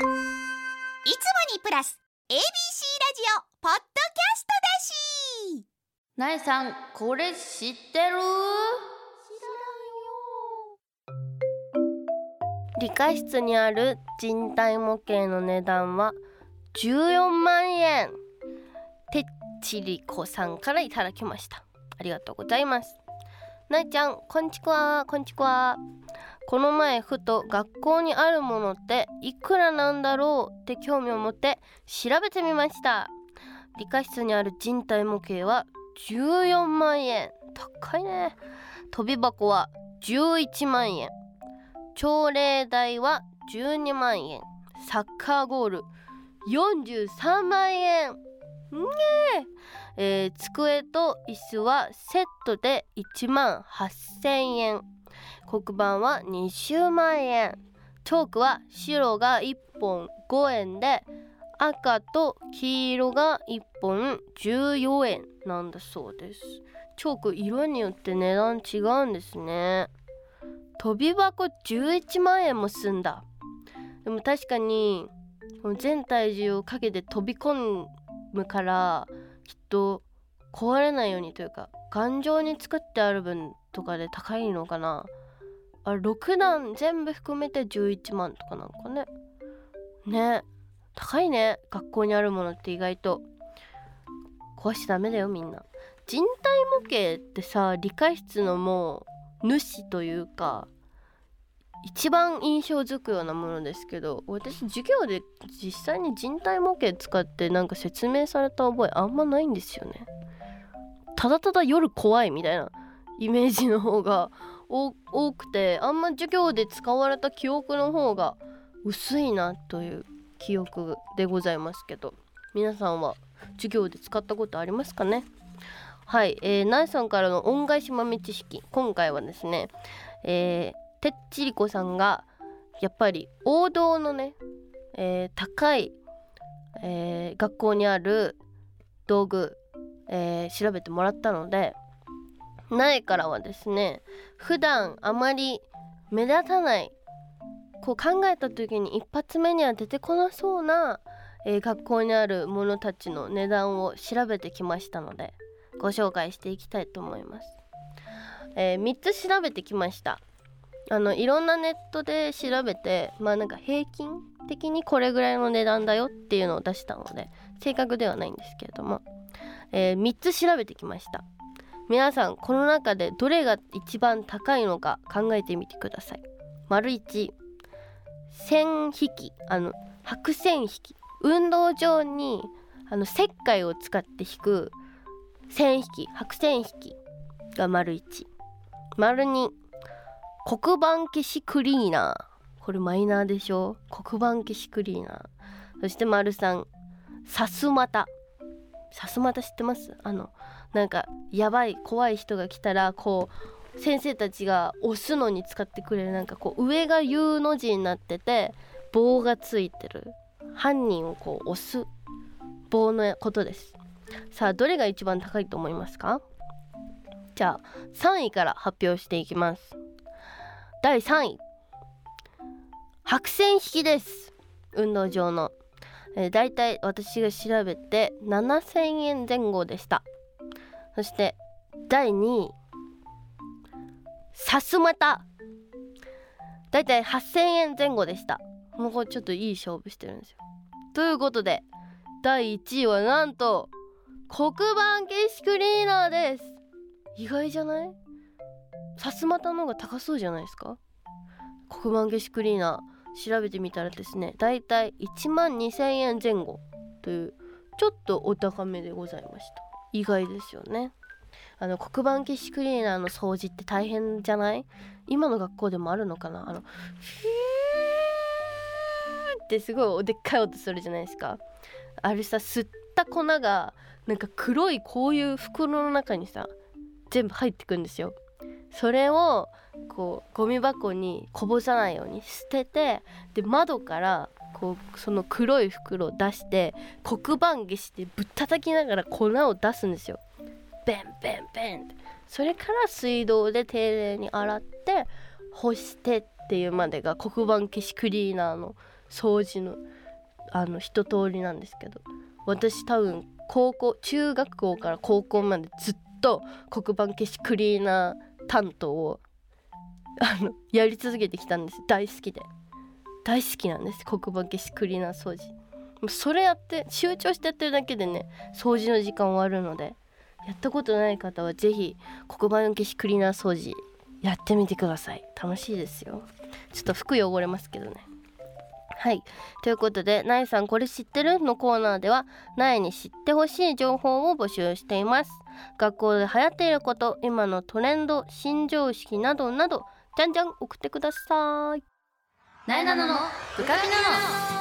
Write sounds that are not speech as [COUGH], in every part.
いつもにプラス ABC ラジオポッドキャストだし。なえさんこれ知ってる？理科室にある人体模型の値段は14万円。てっちりこさんからいただきました。ありがとうございます。なえちゃんこんちくわこんちくわこの前ふと学校にあるものっていくらなんだろうって興味を持って調べてみました。理科室にある人体模型は14万円。高いね。飛び箱は11万円。朝礼台は12万円。サッカーゴール43万円。んげえー、机と椅子はセットで1万8000円。黒板は20万円。チョークは白が1本5円で赤と黄色が1本14円なんだそうです。チョーク色によって値段違うんですね。飛び箱11万円もすんだ。でも確かに全体重をかけて飛び込むからと壊れないようにというか頑丈に作ってある分とかで高いのかな。あ6段全部含めて11万とかなんかね。ね。高いね。学校にあるものって意外と。壊しちゃダメだよみんな。人体模型ってさ理科室のもう主というか一番印象づくようなものですけど私授業で実際に人体模型使ってなんか説明された覚えあんまないんですよね。ただただ夜怖いみたいなイメージの方が多くてあんま授業で使われた記憶の方が薄いなという記憶でございますけど皆さんは授業で使ったことありますかね？はい、えー、ナイさんからの恩返し豆知識今回はですね、えー、てっちりこさんがやっぱり王道のね、えー、高い、えー、学校にある道具、えー、調べてもらったので苗からはですね普段あまり目立たないこう考えた時に一発目には出てこなそうな、えー、学校にあるものたちの値段を調べてきましたのでご紹介していきたいと思います、えー、3つ調べてきました。あのいろんなネットで調べてまあなんか平均的にこれぐらいの値段だよっていうのを出したので正確ではないんですけれども、えー、3つ調べてきました。皆さんこの中でどれが一番高いのか考えてみてください。丸1線引きあの白線引き運動場にあの石灰を使って引く線引き白線引きが丸1丸2黒板消しクリーナー。これマイナーでしょ？黒板消しクリーナー。そして丸3さすまた。さすまた知ってます？あのなんかやばい怖い人が来たらこう先生たちが押すのに使ってくれるなんかこう上が U の字になってて棒がついてる。犯人をこう押す。棒のことです。さあどれが一番高いと思いますか？じゃあ3位から発表していきます。第3位。白線引きです。運動場の、えー、だいたい私が調べて7000円前後でした。そして第2位。さすまた。だいたい8000円前後でした。もうこれちょっといい勝負してるんですよ。ということで第1位はなんと黒板消しクリーナーです。意外じゃない？さすまたの方が高そうじゃないですか？黒板消しクリーナー調べてみたらですねだいたい1万2000円前後というちょっとお高めでございました。意外ですよね。あの黒板消しクリーナーの掃除って大変じゃない？今の学校でもあるのかな？あのフィーってすごいでっかい音するじゃないですか。あれさ吸った粉がなんか黒いこういう袋の中にさ全部入ってくんですよ。それをこうゴミ箱にこぼさないように捨ててで窓からこうその黒い袋を出して黒板消してぶったたきながら粉を出すんですよ。ベンベンベンってそれから水道で丁寧に洗って干してっていうまでが黒板消しクリーナーの掃除のあの一通りなんですけど私多分高校中学校から高校までずっと黒板消しクリーナー担当をあのやり続けてきたんです。大好きで。大好きなんです。黒板消しクリーナー掃除。もうそれやって集中してやってるだけでね掃除の時間終わるのでやったことない方は是非黒板消しクリーナー掃除やってみてください。楽しいですよ。ちょっと服汚れますけどね。はい。ということで「なえさんこれ知ってる?」のコーナーではなえに知ってほしい情報を募集しています。学校で流行っていること今のトレンド新常識などなどじゃんじゃん送ってください。なえなののブカピナの。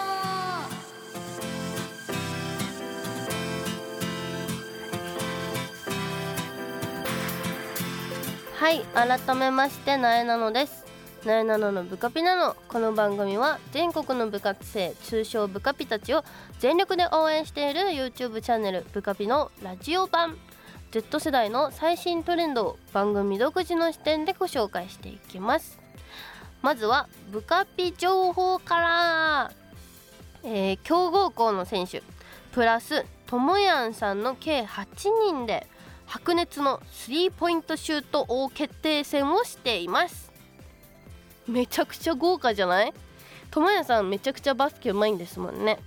はい。改めましてなえなのですなえなののブカピなの。この番組は全国の部活生通称ブカピたちを全力で応援している YouTube チャンネルブカピのラジオ版。Z 世代の最新トレンドを番組独自の視点でご紹介していきます。まずはブカピ情報から、えー、強豪校の選手プラスともやんさんの計8人で白熱のスリーポイントシュート王決定戦をしています。めちゃくちゃ豪華じゃない？ともやさんめちゃくちゃバスケうまいんですもんね。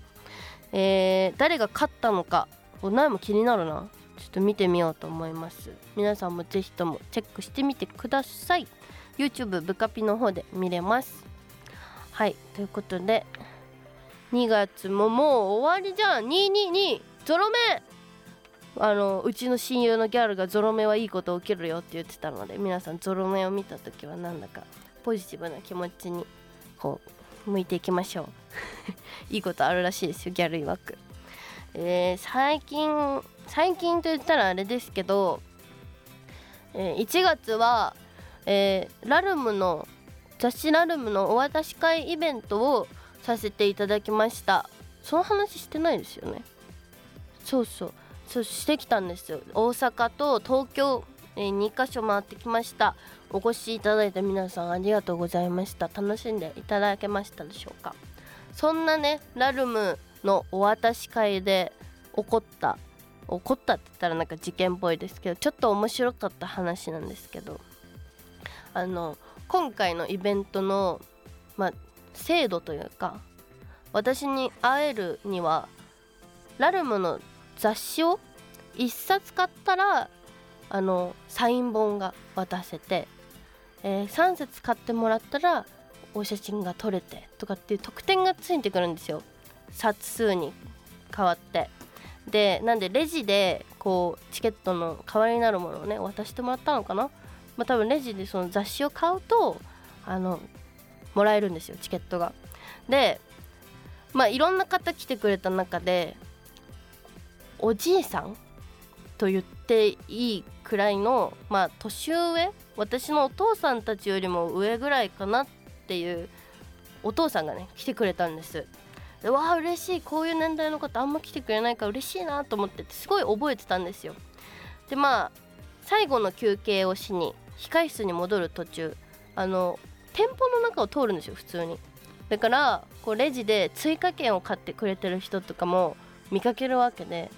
えー、誰が勝ったのか。苗も気になるな。ちょっと見てみようと思います。皆さんもぜひともチェックしてみてください。YouTube ブカピの方で見れます。はいということで2月ももう終わりじゃん。222ゾロ目。あのうちの親友のギャルがゾロ目はいいこと起きるよって言ってたので皆さんゾロ目を見た時はなんだかポジティブな気持ちにこう向いていきましょう。[LAUGHS] いいことあるらしいですよギャル曰く、えー、最近最近と言ったらあれですけど、えー、1月は、えー、ラルムの雑誌ラルムのお渡し会イベントをさせていただきました。その話してないですよね？そうそう。そうしてきたんですよ。大阪と東京、えー、2カ所回ってきました。お越しいただいた皆さんありがとうございました。楽しんでいただけましたでしょうか。そんなねラルムのお渡し会で起こった起こったって言ったらなんか事件っぽいですけどちょっと面白かった話なんですけどあの今回のイベントのまあ制度というか私に会えるにはラルムの雑誌を1冊買ったらあのサイン本が渡せて、えー、3冊買ってもらったらお写真が撮れてとかっていう特典がついてくるんですよ。冊数に変わって。でなんでレジでこうチケットの代わりになるものをね渡してもらったのかな。まあ多分レジでその雑誌を買うとあのもらえるんですよチケットが。でまあいろんな方来てくれた中でおじいさんと言っていいくらいのまあ年上？私のお父さんたちよりも上ぐらいかなっていうお父さんがね来てくれたんです。でわあ嬉しい。こういう年代の方あんま来てくれないから嬉しいなと思っててすごい覚えてたんですよ。でまあ最後の休憩をしに控室に戻る途中あの店舗の中を通るんですよ普通に。だからこうレジで追加券を買ってくれてる人とかも見かけるわけで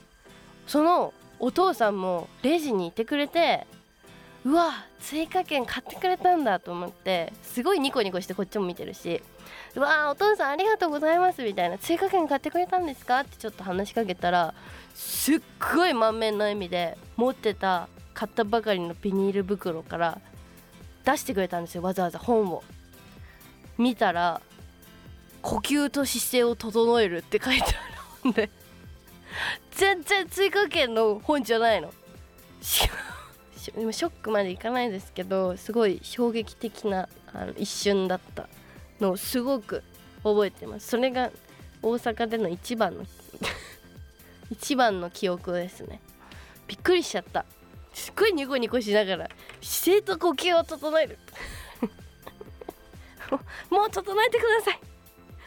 そのお父さんもレジにいてくれてうわ追加券買ってくれたんだと思ってすごいニコニコしてこっちも見てるしうわお父さんありがとうございますみたいな追加券買ってくれたんですか？ってちょっと話しかけたらすっごい満面の笑みで持ってた買ったばかりのビニール袋から出してくれたんですよわざわざ本を。見たら呼吸と姿勢を整えるって書いてあるんで。全然追加券の本じゃないの。ショックまでいかないですけどすごい衝撃的なあの一瞬だったのをすごく覚えてます。それが大阪での一番の [LAUGHS] 一番の記憶ですね。びっくりしちゃった。すっごいニコニコしながら姿勢と呼吸を整える。[LAUGHS] もう整えてください。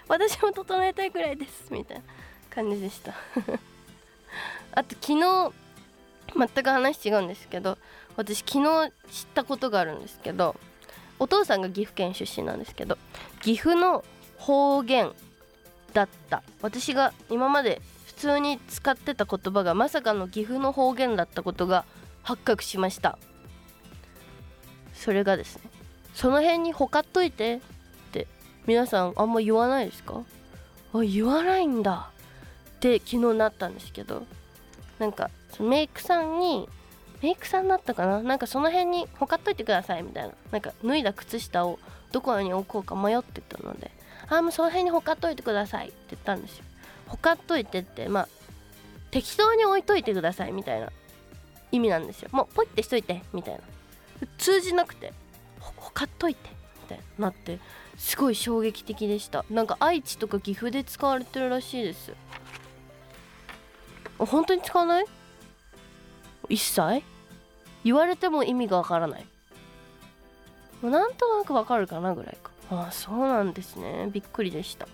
私も整えたいくらいです。みたいな感じでした。あと昨日全く話違うんですけど私昨日知ったことがあるんですけどお父さんが岐阜県出身なんですけど岐阜の方言だった。私が今まで普通に使ってた言葉がまさかの岐阜の方言だったことが発覚しました。それがですねその辺にほかっといてって皆さんあんま言わないですか？あ言わないんだって昨日なったんですけどなんかメイクさんにメイクさんだったかな？なんかその辺にほかっといてくださいみたいな。なんか脱いだ靴下をどこに置こうか迷ってたので。ああもうその辺にほかっといてくださいって言ったんですよ。ほかっといてってまあ適当に置いといてくださいみたいな意味なんですよ。もうポイってしといてみたいな。通じなくてほかっといてみたいななってすごい衝撃的でした。なんか愛知とか岐阜で使われてるらしいです本当に使わない？一切？言われても意味がわからない？もうなんとなくわかるかなぐらいか。ああそうなんですね。びっくりでした。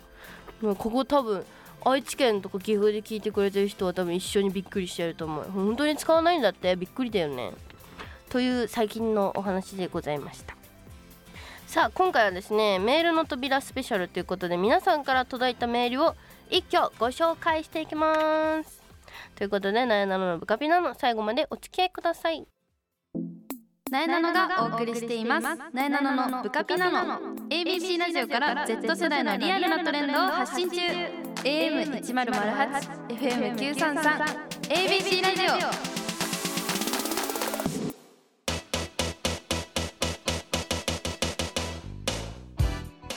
もうここ多分愛知県とか岐阜で聞いてくれてる人は多分一緒にびっくりしてると思う。本当に使わないんだって？びっくりだよね。という最近のお話でございました。さあ今回はですねメールの扉スペシャルということで皆さんから届いたメールを一挙ご紹介していきます。ということでなえなののブカピナの最後までお付き合いください。なえなのがお送りしています。なえなののブカピナの ABC ラジオから Z 世代のリアルなトレンドを発信中。AM1008 FM933 ABC ラジオ。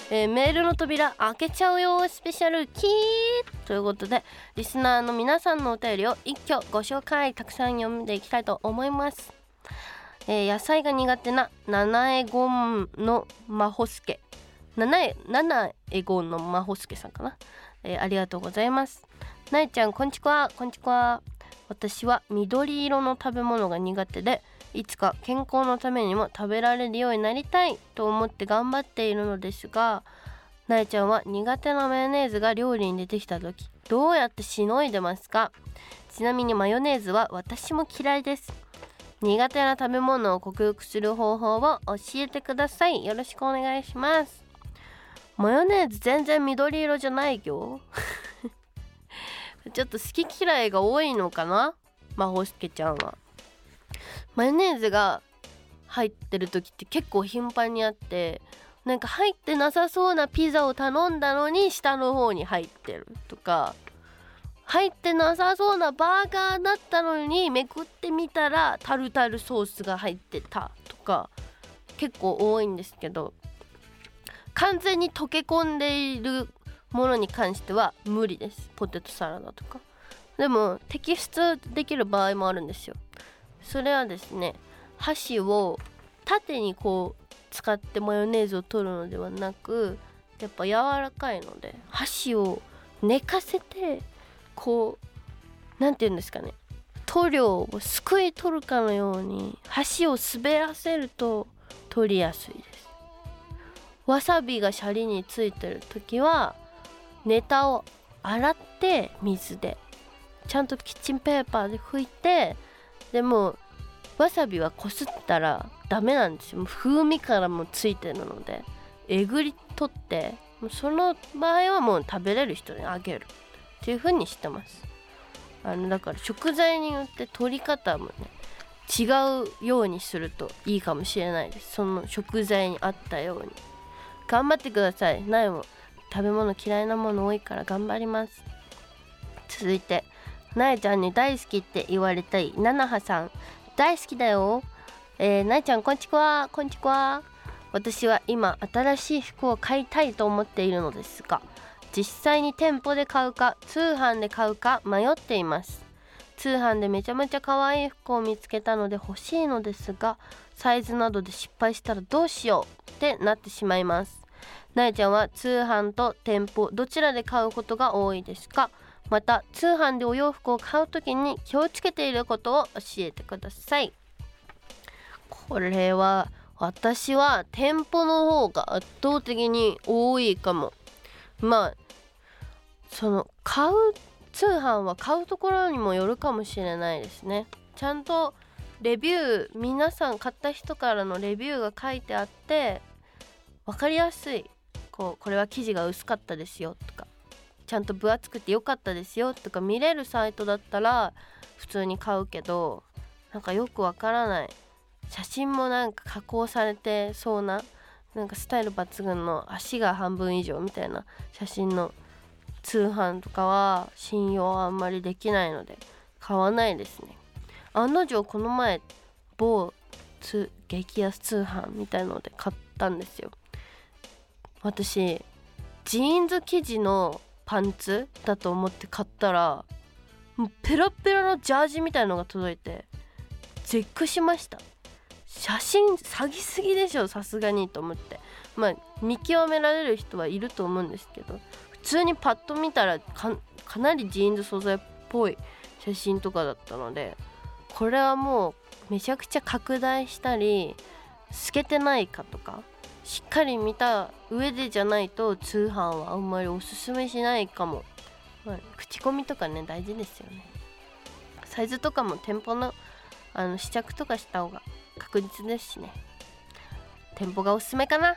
えー、メールの扉開けちゃうよスペシャル。キーということでリスナーの皆さんのお便りを一挙ご紹介たくさん読んでいきたいと思います、えー、野菜が苦手な七重ゴンのマホスケ七重七重ゴンのマホスケさんかな、えー、ありがとうございます。なえちゃんこんちくわ。こんちくわ。私は緑色の食べ物が苦手でいつか健康のためにも食べられるようになりたいと思って頑張っているのですがなえちゃんは苦手なマヨネーズが料理に出てきた時どうやってしのいでますか？ちなみにマヨネーズは私も嫌いです。苦手な食べ物を克服する方法を教えてください。よろしくお願いします。マヨネーズ全然緑色じゃないよ。[LAUGHS] ちょっと好き嫌いが多いのかな？まほすけちゃんは。マヨネーズが入ってる時って結構頻繁にあってなんか入ってなさそうなピザを頼んだのに下の方に入ってるとか入ってなさそうなバーガーだったのにめくってみたらタルタルソースが入ってたとか結構多いんですけど完全に溶け込んでいるものに関しては無理です。ポテトサラダとか。でも摘出できる場合もあるんですよ。それはですね箸を縦にこう使ってマヨネーズを取るのではなくやっぱ柔らかいので箸を寝かせてこう何て言うんですかね塗料をすくい取るかのように箸を滑らせると取りやすいです。わさびがシャリについてる時はネタを洗って水でちゃんとキッチンペーパーで拭いてでもわさびはこすったらダメなんですよ。風味からもついてるので。えぐり取ってその場合はもう食べれる人にあげるっていう風にしてます。あのだから食材によって取り方もね違うようにするといいかもしれないです。その食材に合ったように。頑張ってください。苗も食べ物嫌いなもの多いから頑張ります。続いてなえちゃんに大好きって言われたいななはさん。大好きだよ。えー、なえちゃんこんちくわこんちくわ。私は今新しい服を買いたいと思っているのですが実際に店舗で買うか通販で買うか迷っています。通販でめちゃめちゃ可愛い服を見つけたので欲しいのですがサイズなどで失敗したらどうしようってなってしまいます。なえちゃんは通販と店舗どちらで買うことが多いですか？また通販でお洋服を買う時に気をつけていることを教えてください。これは私は店舗の方が圧倒的に多いかも。まあその買う通販は買うところにもよるかもしれないですね。ちゃんとレビュー皆さん買った人からのレビューが書いてあって分かりやすい。こうこれは生地が薄かったですよとかちゃんと分厚くて良かったですよとか見れるサイトだったら普通に買うけどなんかよくわからない。写真もなんか加工されてそうななんかスタイル抜群の足が半分以上みたいな写真の通販とかは信用はあんまりできないので買わないですね。案の定この前某激安通販みたいので買ったんですよ。私ジーンズ生地のパンツだと思って買ったらもうペラペラのジャージみたいのが届いて絶句しました。写真詐欺すぎでしょさすがにと思って。まあ見極められる人はいると思うんですけど。普通にパッと見たらかなりジーンズ素材っぽい写真とかだったのでこれはもうめちゃくちゃ拡大したり透けてないかとかしっかり見た上でじゃないと通販はあんまりおすすめしないかも、まあ、口コミとかね大事ですよね。サイズとかも店舗のあの試着とかした方が確実ですしね。店舗がおすすめかな。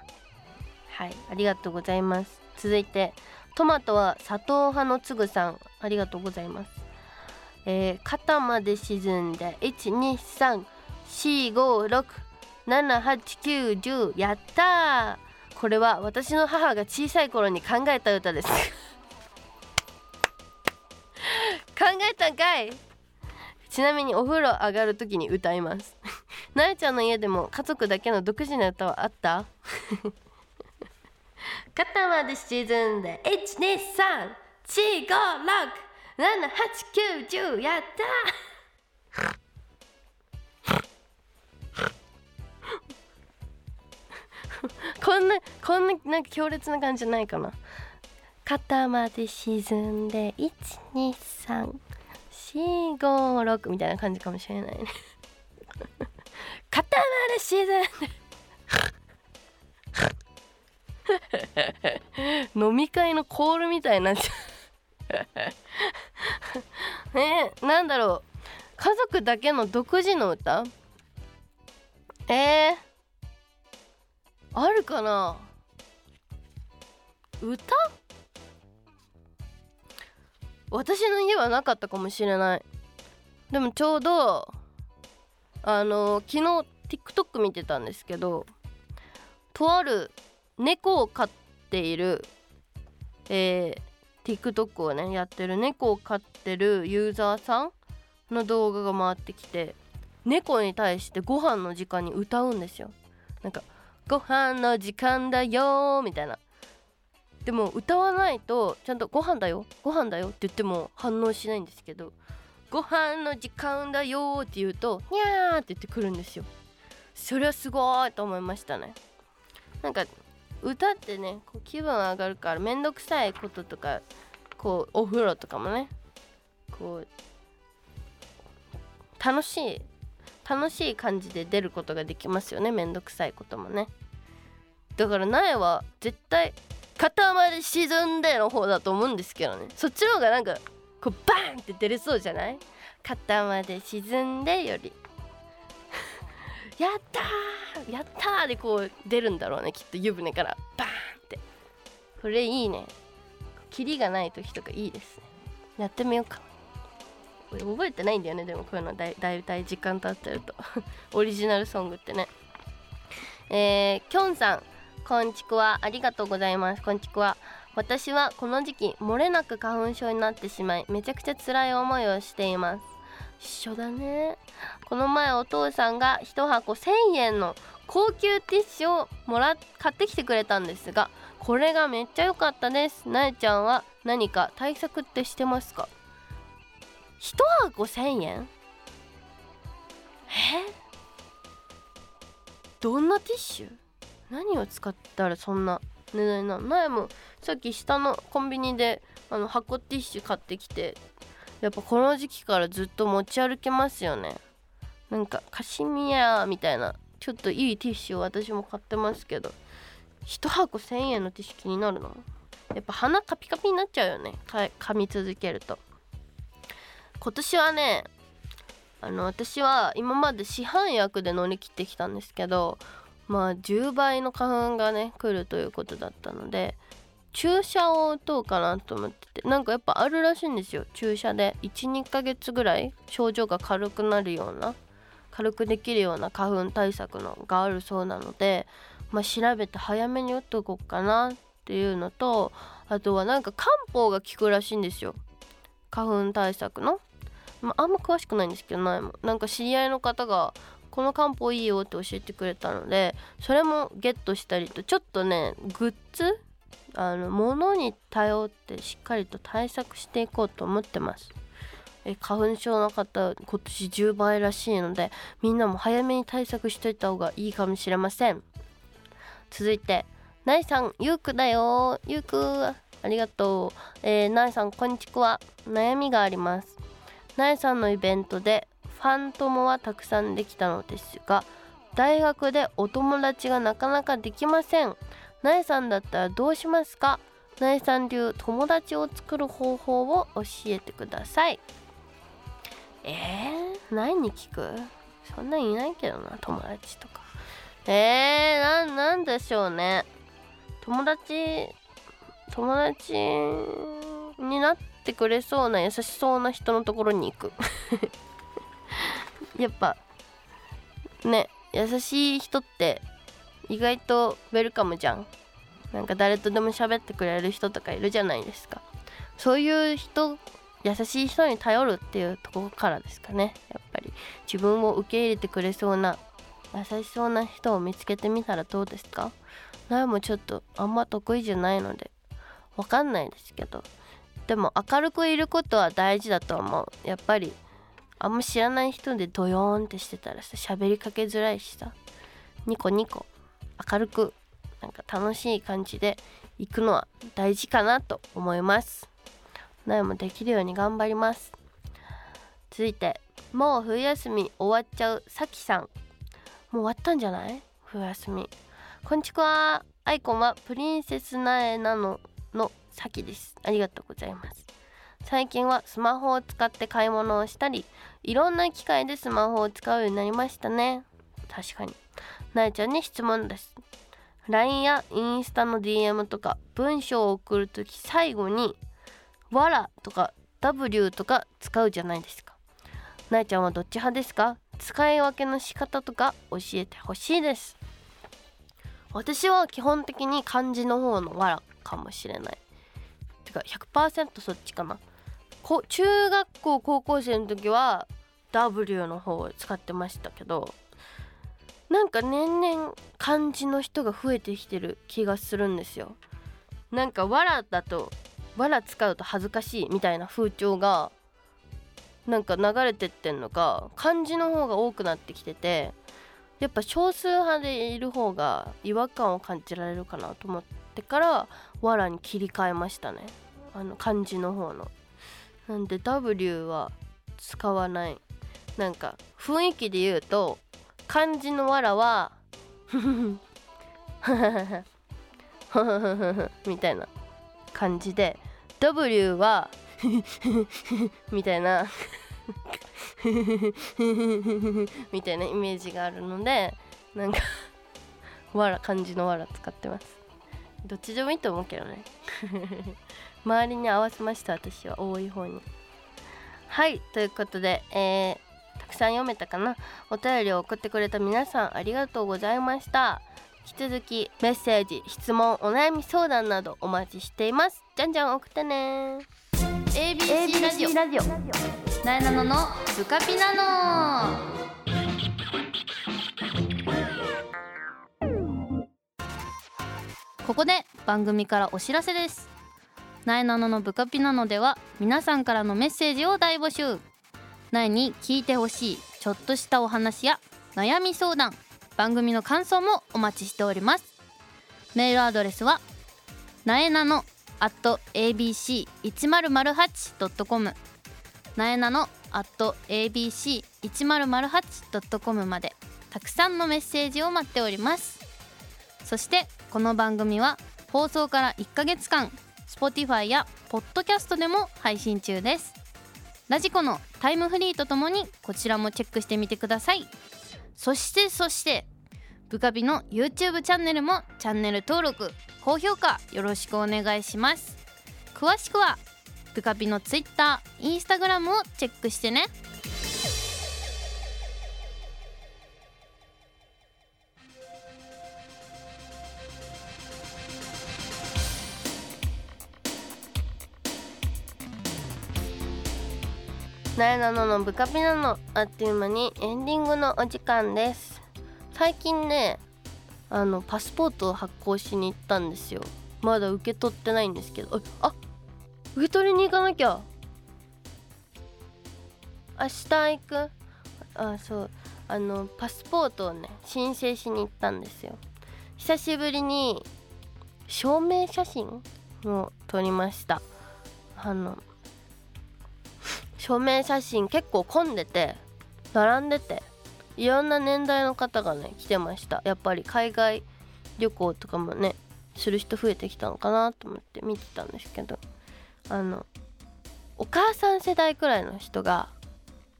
はいありがとうございます。続いてトマトは砂糖派のつぐさん。ありがとうございます。えー、肩まで沈んで12345678910やったー。これは私の母が小さい頃に考えた歌です。[LAUGHS] 考えたんかい。ちなみにお風呂上がる時に歌います。なえちゃんの家でも家族だけの独自な歌はあった？[LAUGHS] 肩まで沈んで12345678910やった [LAUGHS] こんなこんななんか強烈な感じじゃないかな。肩まで沈んで12345みたいな感じかもしれないね肩まで沈んで飲み会のコールみたいになっちゃう。[LAUGHS] ねなんだろう。家族だけの独自の歌？えー、あるかな？歌？私の家はなかったかもしれない。でもちょうどあの昨日 TikTok 見てたんですけどとある猫を飼っているえー、TikTok をねやってる猫を飼ってるユーザーさんの動画が回ってきて猫に対してご飯の時間に歌うんですよ。なんか「ご飯の時間だよ」みたいな。でも歌わないとちゃんと「ご飯だよご飯だよ」って言っても反応しないんですけど「ご飯の時間だよ」って言うと「にゃー」って言ってくるんですよ。それはすごいと思いましたね。なんか歌ってねこう気分上がるからめんどくさいこととかこうお風呂とかもねこう楽しい楽しい感じで出ることができますよね。めんどくさいこともね。だから苗は絶対肩まで沈んでの方だと思うんですけどね。そっちの方がなんかこうバーンって出れそうじゃない？肩まで沈んでより。[LAUGHS] やったー！やったーでこう出るんだろうねきっと湯船から。バーンって。これいいね。キリがない時とかいいですね。やってみようか。これ覚えてないんだよねでもこういうの。だいだいたい時間経ってると。[LAUGHS] オリジナルソングってね。えー、きょんさんこんちくわ。ありがとうございます。こんちくわ。私はこの時期漏れなく花粉症になってしまいめちゃくちゃ辛い思いをしています。一緒だね。この前お父さんが1箱1000円の高級ティッシュをもら買ってきてくれたんですがこれがめっちゃ良かったです。なえちゃんは何か対策ってしてますか？1箱1000円？え？どんなティッシュ？何を使ったらそんな値段なの前もさっき下のコンビニであの箱ティッシュ買ってきてやっぱこの時期からずっと持ち歩けますよね。なんかカシミヤみたいなちょっといいティッシュを私も買ってますけど1箱1000円のティッシュ気になるの？やっぱ鼻カピカピになっちゃうよね。噛み続けると。今年はねあの私は今まで市販薬で乗り切ってきたんですけどまあ10倍の花粉がね来るということだったので注射を打とうかなと思っててなんかやっぱあるらしいんですよ。注射で。12ヶ月ぐらい症状が軽くなるような軽くできるような花粉対策のがあるそうなので、まあ、調べて早めに打っとこうかなっていうのとあとはなんか漢方が効くらしいんですよ。花粉対策の、まあ、あんま詳しくないんですけどないも。なんか知り合いの方がこの漢方いいよって教えてくれたのでそれもゲットしたりとちょっとねグッズあの物に頼ってしっかりと対策していこうと思ってます。え花粉症の方今年10倍らしいのでみんなも早めに対策しといた方がいいかもしれません。続いてなえさんゆうくだよ。ゆうくありがとう、えー、なえさんこんにちは。悩みがあります。なえさんのイベントでファン友はたくさんできたのですが大学でお友達がなかなかできません。なえさんだったらどうしますか？なえさん流友達を作る方法を教えてください。えー、何に聞く？そんなんいないけどな友達とか。えー、ななんでしょうね。友達友達になってくれそうな優しそうな人のところに行く。[LAUGHS] やっぱね優しい人って意外とウェルカムじゃん。なんか誰とでも喋ってくれる人とかいるじゃないですか。そういう人優しい人に頼るっていうところからですかね。やっぱり。自分を受け入れてくれそうな優しそうな人を見つけてみたらどうですか？なもちょっとあんま得意じゃないのでわかんないですけど。でも明るくいることは大事だと思う。やっぱりあんま知らない人でドヨーンってしてたらさ喋りかけづらいしさ。ニコニコ。明るくなんか楽しい感じで行くのは大事かなと思います。苗もできるように頑張ります。続いてもう冬休み終わっちゃうさきさん。もう終わったんじゃない？冬休み。こんにちは。アイコンはプリンセス苗なののさきです。ありがとうございます。最近はスマホを使って買い物をしたりいろんな機械でスマホを使うようになりましたね。確かに。なえちゃんに質問です。LINE やインスタの DM とか文章を送るとき最後に「わら」とか「W」とか使うじゃないですか。なえちゃんはどっち派ですか？使い分けの仕方とか教えてほしいです。私は基本的に漢字の方の「わら」かもしれない。てか100%そっちかな。こ中学校高校生の時は W の方を使ってましたけどなんか年々漢字の人が増えてきてる気がするんですよ。なんか「わら」だと「わら」使うと恥ずかしいみたいな風潮がなんか流れてってんのか漢字の方が多くなってきててやっぱ少数派でいる方が違和感を感じられるかなと思ってから「わら」に切り替えましたね。あの漢字の方の。なんで W は使わない。なんか雰囲気で言うと漢字のわらはみたいな感じで W はみたいなみたいなイメージがあるのでなんかわら漢字のわら使ってますどっちでもいいと思うけどね周りに合わせました私は多い方にはいということでえーくさん読めたかな。お便りを送ってくれた皆さんありがとうございました。引き続きメッセージ質問お悩み相談などお待ちしています。じゃんじゃん送ってね。ABC ラジオラジオ。なえなののブカピナノ。ここで番組からお知らせです。なえなののブカピナノでは皆さんからのメッセージを大募集なえに聞いてほしいちょっとしたお話や悩み相談番組の感想もお待ちしております。メールアドレスはなえなの at abc1008.com なえなの at abc1008.com までたくさんのメッセージを待っております。そしてこの番組は放送から1ヶ月間 Spotify や Podcast でも配信中です。ラジコのタイムフリーとともにこちらもチェックしてみてください。そしてそしてブカビの YouTube チャンネルもチャンネル登録高評価よろしくお願いします。詳しくはブカビのツイッターインスタグラムをチェックしてね。なえなののブカピなのあっという間にエンディングのお時間です。最近ねあのパスポートを発行しに行ったんですよ。まだ受け取ってないんですけど。ああ受け取りに行かなきゃ。明日行く？あそう。あのパスポートをね申請しに行ったんですよ。久しぶりに証明写真を撮りました。あの証明写真結構混んでて並んでていろんな年代の方がね来てました。やっぱり海外旅行とかもねする人増えてきたのかなと思って見てたんですけどあのお母さん世代くらいの人が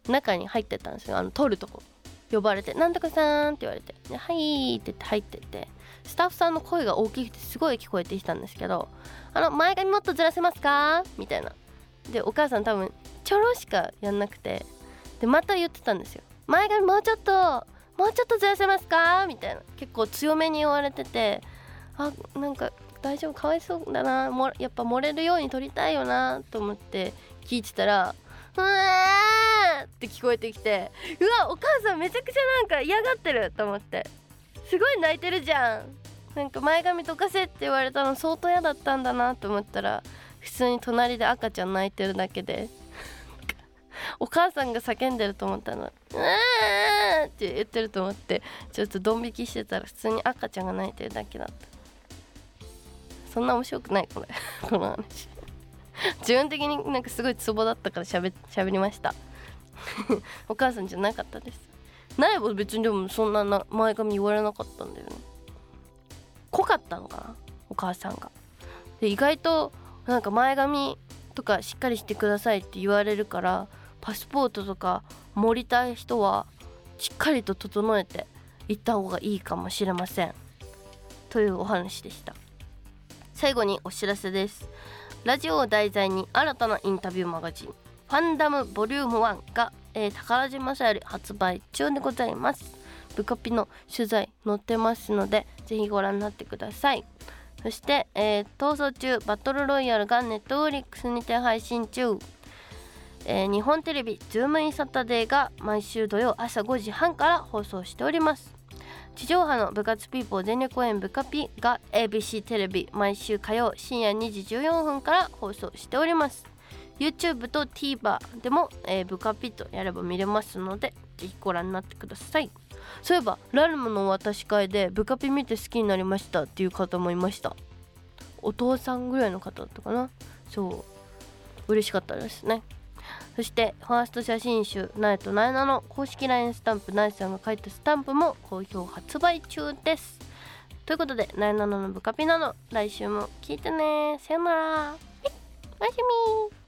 中に入ってたんですよ。あの撮るとこ呼ばれて「なんとかさん」って言われて「はい」って言って入っててスタッフさんの声が大きくてすごい聞こえてきたんですけど「あの前髪もっとずらせますか?」みたいな。でお母さん多分ちょろしかやんなくてでまた言ってたんですよ「前髪もうちょっともうちょっとずらせますか?」みたいな。結構強めに言われててあなんか大丈夫？かわいそうだな。もやっぱ漏れるように撮りたいよなと思って聞いてたら「うわ!」って聞こえてきてうわお母さんめちゃくちゃなんか嫌がってると思ってすごい泣いてるじゃん。なんか前髪溶かせって言われたの相当嫌だったんだなと思ったら普通に隣で赤ちゃん泣いてるだけで [LAUGHS] お母さんが叫んでると思ったの「うー!」って言ってると思ってちょっとドン引きしてたら普通に赤ちゃんが泣いてるだけだった。そんな面白くないこれ。[LAUGHS] この話。自分的になんかすごいツボだったからしゃべしゃべりました。[LAUGHS] お母さんじゃなかったです。ないは別にでもそんなな前髪言われなかったんだよね。濃かったのかな？お母さんが。で意外となんか前髪とかしっかりしてくださいって言われるからパスポートとか盛りたい人はしっかりと整えて行った方がいいかもしれません。というお話でした。最後にお知らせです。ラジオを題材に新たなインタビューマガジンファンダムボリューム1が、えー、宝島社より発売中でございます。ブカピの取材載ってますのでぜひご覧になってください。そして、えー、逃走中バトルロイヤルがネットフリックスにて配信中、えー、日本テレビズームインサタデーが毎週土曜朝5時半から放送しております。地上波の部活ピーポー全力応援部カピが ABC テレビ毎週火曜深夜2時14分から放送しております。YouTube と TVer でも、えー、ブカピとやれば見れますのでぜひご覧になってください。そういえばラルムの渡し会でブカピ見て好きになりましたっていう方もいました。お父さんぐらいの方だったかな？そう。嬉しかったですね。そしてファースト写真集「ナイトナイナ」の公式 LINE スタンプナイさんが書いたスタンプも好評発売中です。ということでナイナノのブカピなの来週も聞いてね。さよなら。おやすみ